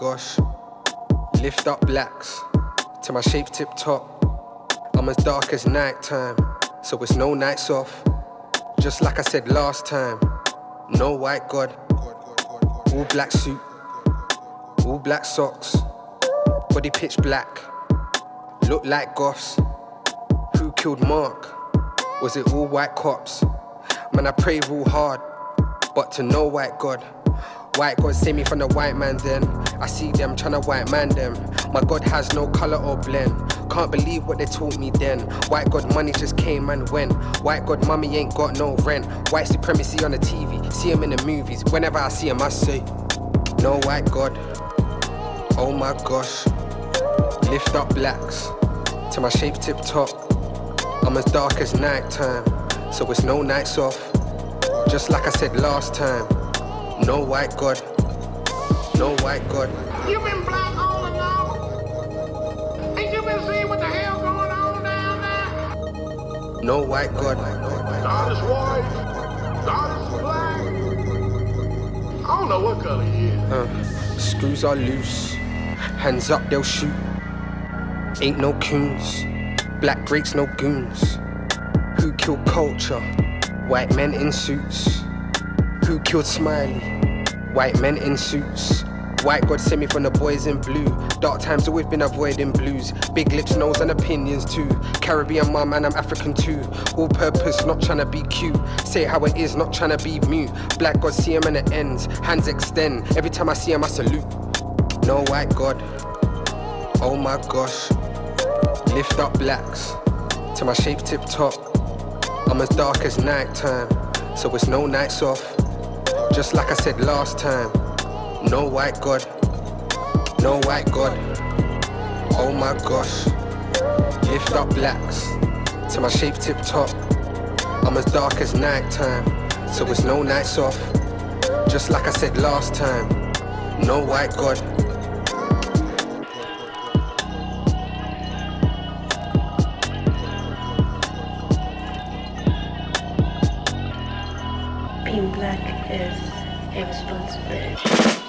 gosh. Lift up blacks to my shape tip top. I'm as dark as nighttime, so it's no nights off. Just like I said last time. No white God. All black suit. All black socks. Body pitch black. Look like goths. Who killed Mark? Was it all white cops? Man, I pray real hard, but to no white God. White God save me from the white man then. I see them tryna white man them. My God has no color or blend. Can't believe what they taught me then. White God money just came and went. White God mummy ain't got no rent. White supremacy on the TV. See him in the movies. Whenever I see him, I say, No white God. Oh my gosh. Lift up blacks to my shape tip top. I'm as dark as nighttime, so it's no nights off. Just like I said last time. No white God. No white God. You been black all along? Ain't you been seeing what the hell going on down there? No white God. God is white. God is black. I don't know what color he is. Uh, screws are loose. Hands up, they'll shoot. Ain't no coons. Black breaks, no goons. Who killed culture? White men in suits. Who killed Smiley? White men in suits. White God sent me from the boys in blue. Dark times always been avoiding blues. Big lips, nose, and opinions too. Caribbean mum, and I'm African too. All purpose, not trying to be cute. Say how it is, not trying to be mute. Black God see him and it ends. Hands extend. Every time I see him, I salute. No white God. Oh my gosh. Lift up blacks to my shape tip top. I'm as dark as nighttime, so it's no nights off. Just like I said last time. No white God. No white God. Oh my gosh. Lift up blacks to my shape tip top. I'm as dark as nighttime, so it's no nights off. Just like I said last time. No white God. A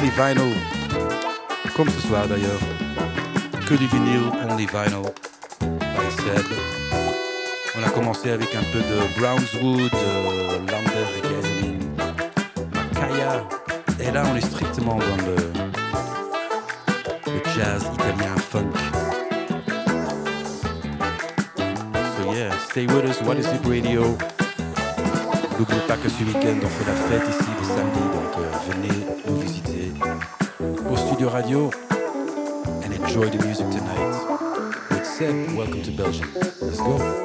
Strictly Vinyl comme ce soir d'ailleurs. Que du vinyle, only vinyl, by Seb. On a commencé avec un peu de Brownswood, euh, Lander et Makaya. Et là, on est strictement dans le, jazz italien funk. So yeah, stay with us, What is it radio? N'oubliez pas que ce week-end, on fait la fête ici le samedi, donc euh, venez nous visiter radio and enjoy the music tonight. With Seb, welcome to Belgium. Let's go.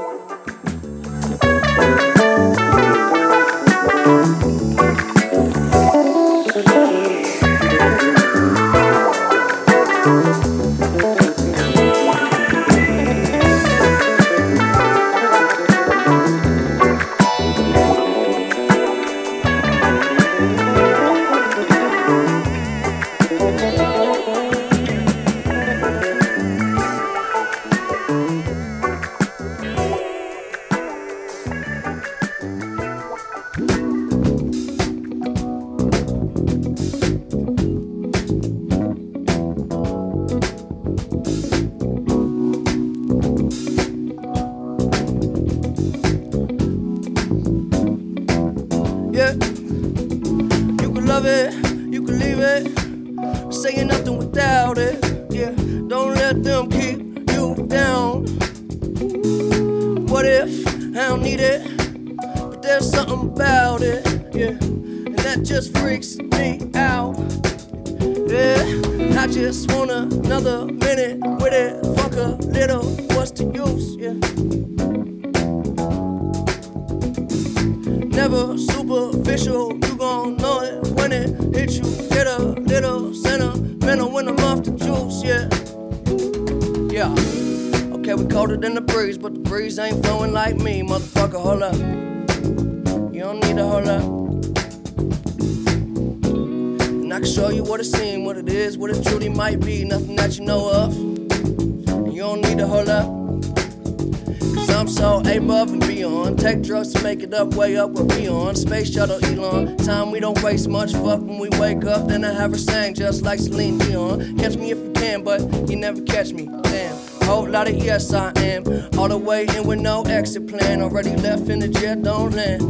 Like Celine Dion. Catch me if you can, but you never catch me. Damn. Whole lot of yes, I am. All the way in with no exit plan. Already left in the jet, don't land.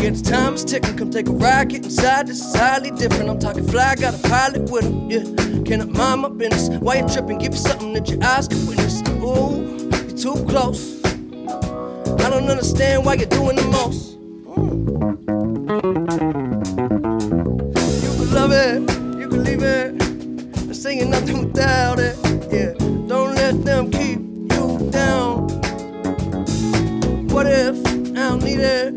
Yeah, the time is ticking. Come take a ride, get inside. This is highly different. I'm talking fly, got a pilot with him. Yeah, cannot mind my business. Why you tripping? Give me something that your eyes can witness. Ooh, you're too close. I don't understand why you're doing the most. You without it. Yeah, don't let them keep you down. What if I don't need it?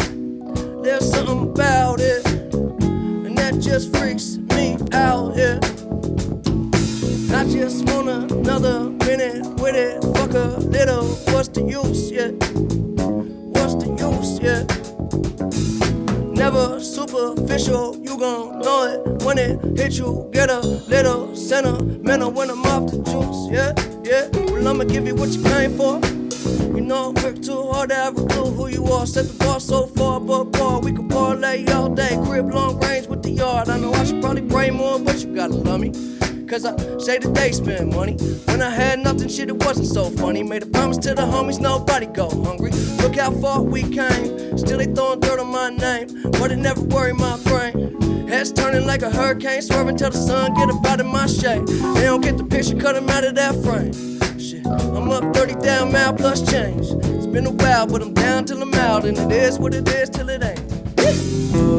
There's something about it, and that just freaks me out. Yeah. I just want another minute with it. Fuck a little, when it hit you. Get a little sentimental when I'm off the juice, yeah, yeah. Well, I'ma give you what you came for. You know, work too hard to have a clue who you are. Set the bar so far above bar, we could parlay all day. Crib long range with the yard. I know I should probably pray more, but you gotta love me. Cause I say that they spend money. When I had nothing, shit, it wasn't so funny. Made a promise to the homies, nobody go hungry. Look how far we came. Still they throwing dirt on my name. But it never worried my brain. Heads turning like a hurricane, swerving till the sun get up out of my shade. They don't get the picture, cut cut 'em out of that frame. Shit, I'm up 30 down, mile plus change. It's been a while, but I'm down till I'm out. And it is what it is till it ain't.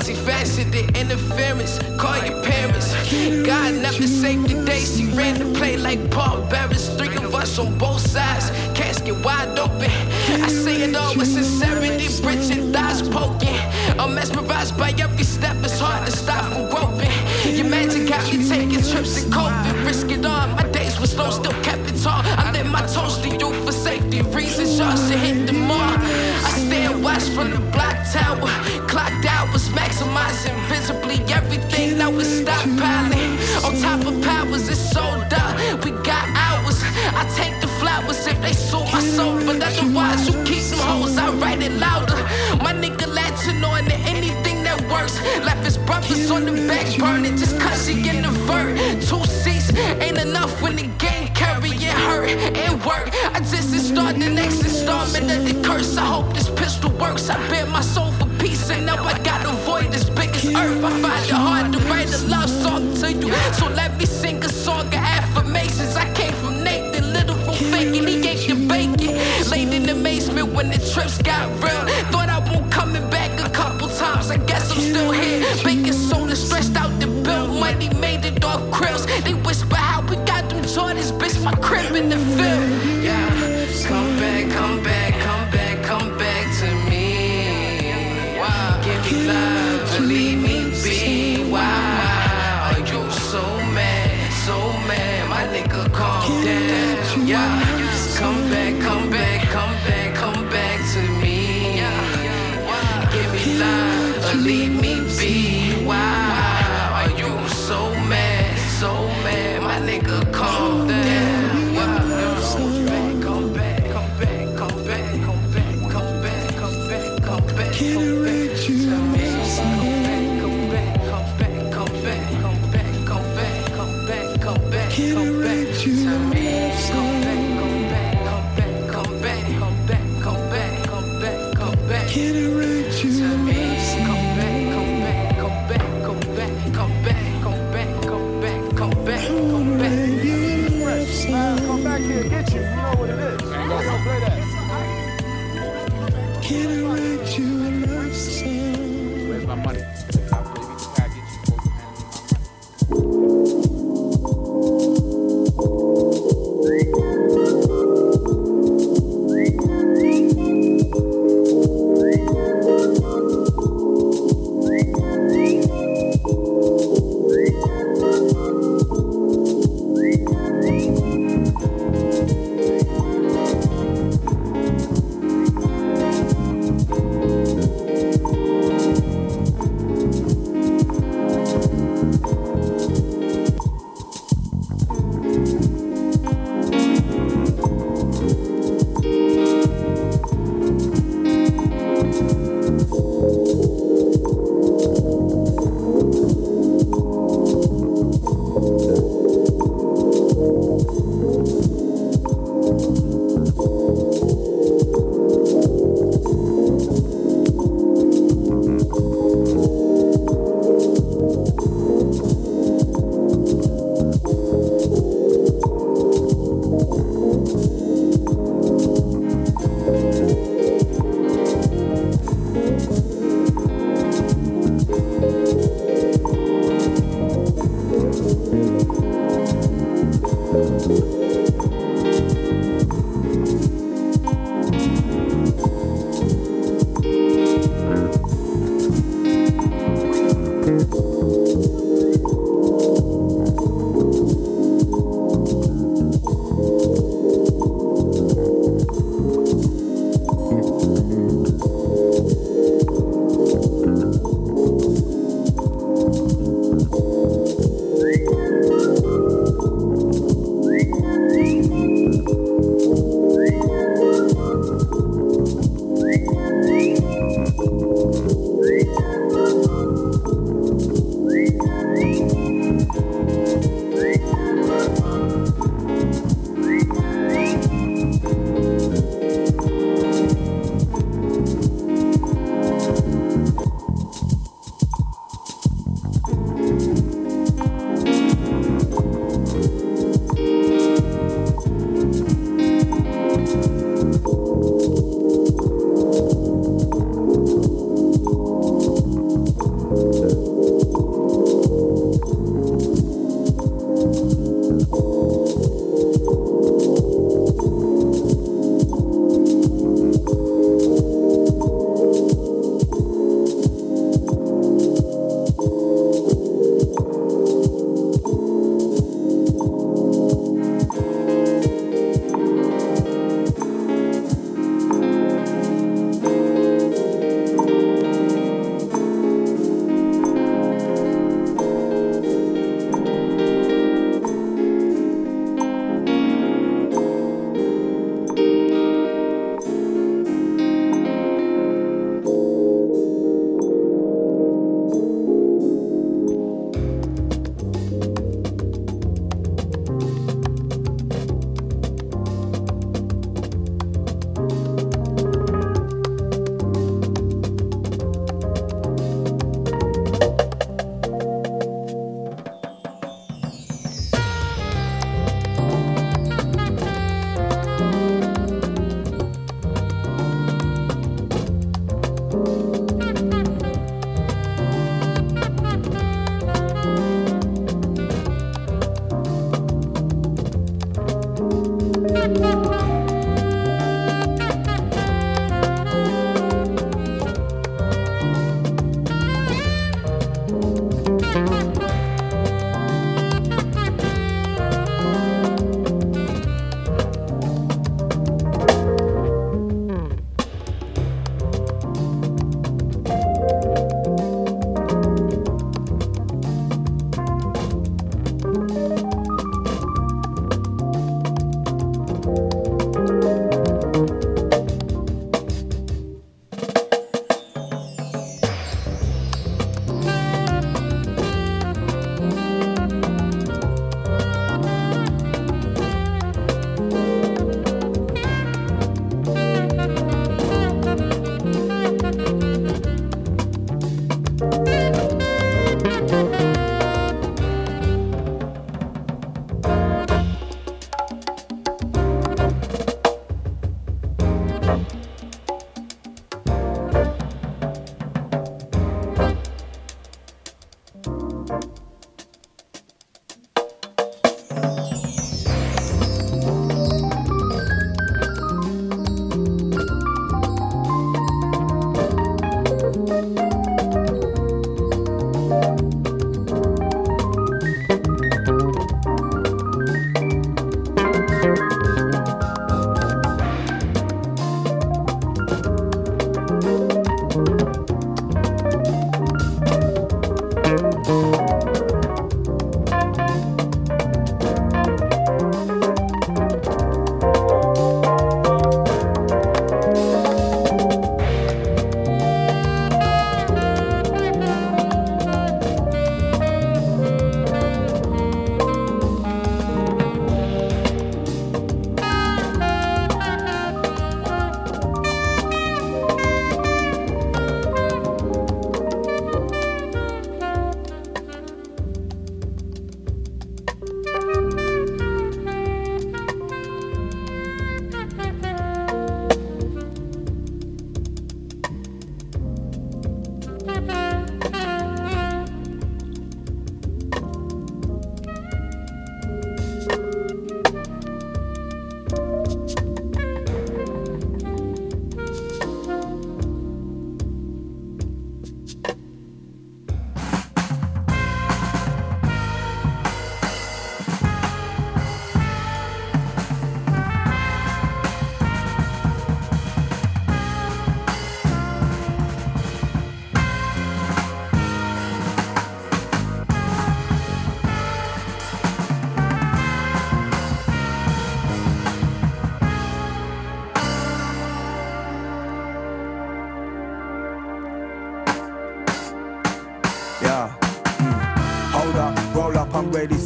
Multifaceted interference. Call your parents. God saved the day. She ran the play like Paul Bearers. Three of us on both sides. Casket wide open. I say it all with sincerity. Bridget thighs poking. I'm mesmerized by every step. When the trips got real.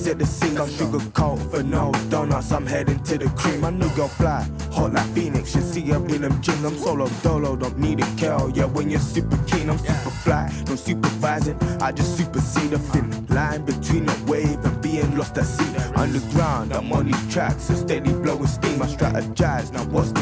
I'm sugar coat for no donuts. I'm heading to the cream. I knew you're fly, hot like Phoenix. You see up in them jeans. I'm solo dolo, don't need a cow. Yeah, when you're super keen, I'm super fly. No supervising, I just supersede a thin line between a wave and being lost at sea. Underground, I'm on these tracks, a steady blowing steam. I strategize. Now what's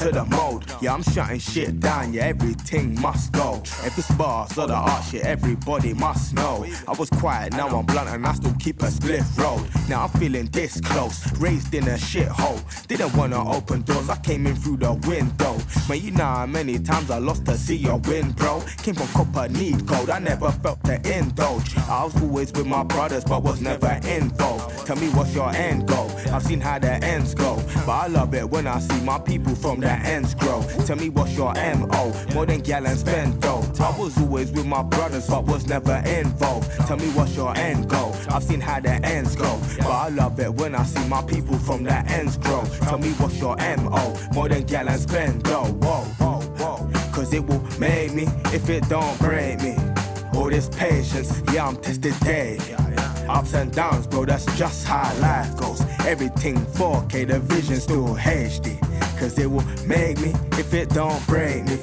to the mold. Yeah, I'm shutting shit down, yeah, everything must go. If it's bars or the art shit, everybody must know. I was quiet, now I'm blunt, and I still keep a spliff road. Now I'm feeling this close, raised in a shithole. Didn't wanna open doors, I came in through the window. Man, you know how many times I lost to see your win, bro. Came from copper, need gold, I never felt the indulge. I was always with my brothers, but was never involved. Tell me what's your end goal? I've seen how the ends go, but I love it when I see my people from the ends grow. Tell me what's your MO? More than gal and spend dough. I was always with my brothers, but was never involved. Tell me what's your end goal? I've seen how the ends go, but I love it when I see my people from the ends grow. Tell me what's your MO? More than gal and spend dough. Whoa, whoa, whoa. Cause it will make me if it don't break me. All this patience, yeah, I'm tested day. Ups and downs, bro, that's just how life goes. Everything 4K, the vision still HD. Cause it will make me if it don't break me.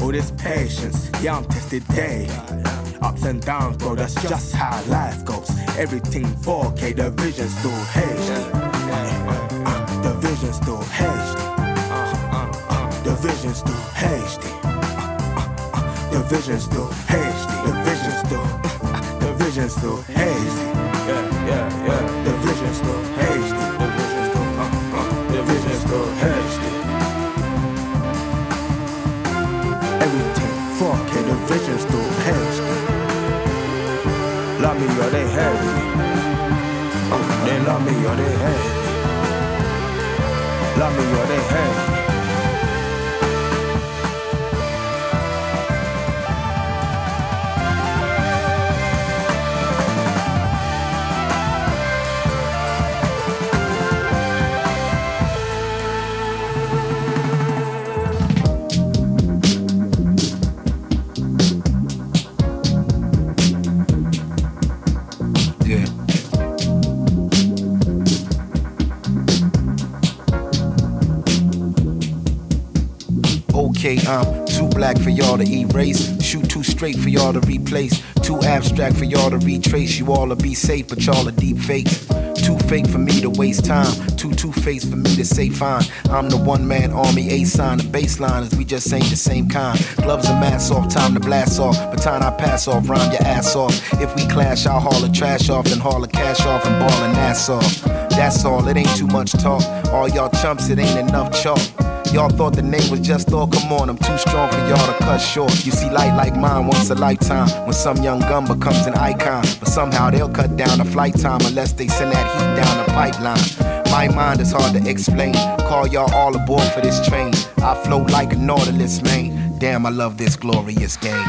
All this patience, yeah, I'm tested day. Ups and downs, bro, that's just how life goes. Everything 4K, the vision still HD. The vision still HD. The vision still HD. The vision still HD. The vision still. The vision still HD. The vision still Everything 4K. The vision still HD. Love me or they hate me. Uh, they love me or they hate me. Love me or they hate me. I'm too black for y'all to erase. Shoot too straight for y'all to replace. Too abstract for y'all to retrace. You all to be safe, but y'all are deep fake. Too fake for me to waste time. Too two faced for me to say fine. I'm the one man army, A sign. The baseline is we just ain't the same kind. Gloves and masks off, time to blast off. Baton I pass off, rhyme your ass off. If we clash, I'll haul the trash off, then haul the cash off and ball and ass off. That's all, it ain't too much talk. All y'all chumps, it ain't enough chalk. Y'all thought the name was just all come on, I'm too strong for y'all to cut short. You see light like mine once a lifetime when some young gun becomes an icon. But somehow they'll cut down the flight time unless they send that heat down the pipeline. My mind is hard to explain. Call y'all all aboard for this train. I float like a nautilus, man. Damn, I love this glorious game.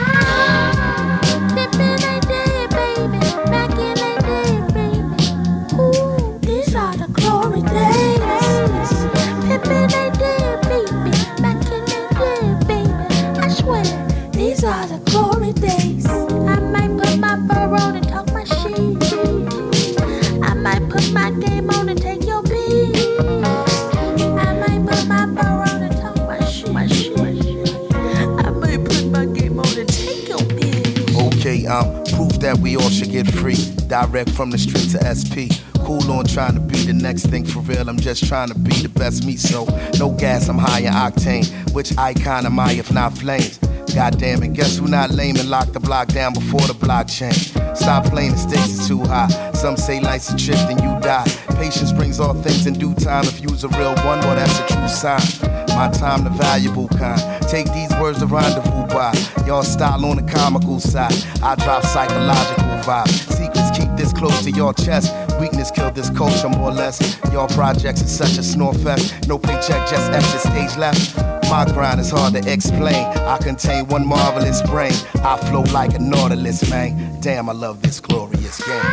That we all should get free. Direct from the street to SP. Cool on trying to be the next thing for real. I'm just trying to be the best me. So no gas, I'm high in octane. Which icon am I if not flames? God damn it, guess who not lame and lock the block down before the blockchain? Stop playing, the stakes is too high. Some say life's a trip, then you die. Patience brings all things in due time. If you's a real one, well, that's a true sign. My time, the valuable kind. Take these words to rendezvous by. Y'all style on the comical side. I drop psychological vibes. Secrets keep this close to your chest. Weakness killed this culture more or less. Y'all projects is such a snore fest. No paycheck, just exit stage left. My grind is hard to explain. I contain one marvelous brain. I flow like a nautilus, man. Damn, I love this glorious game.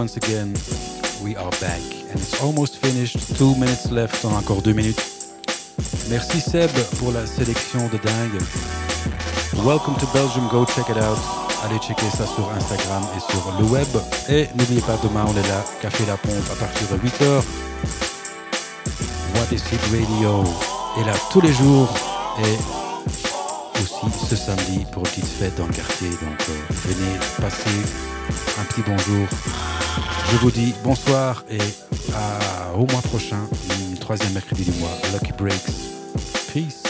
Once again. We are back and it's almost finished. Two minutes left, encore deux minutes. Merci Seb pour la sélection de dingue. Welcome to Belgium, go check it out. Allez checker ça sur Instagram et sur le web. Et n'oubliez pas, demain on est là, Café La Pompe à partir de 8h. What is It Radio? Est là tous les jours et aussi ce samedi pour une petite fête dans le quartier. Donc euh, venez passer un petit bonjour. Je vous dis bonsoir et au mois prochain, troisième mercredi du mois, Lucky Breaks. Peace.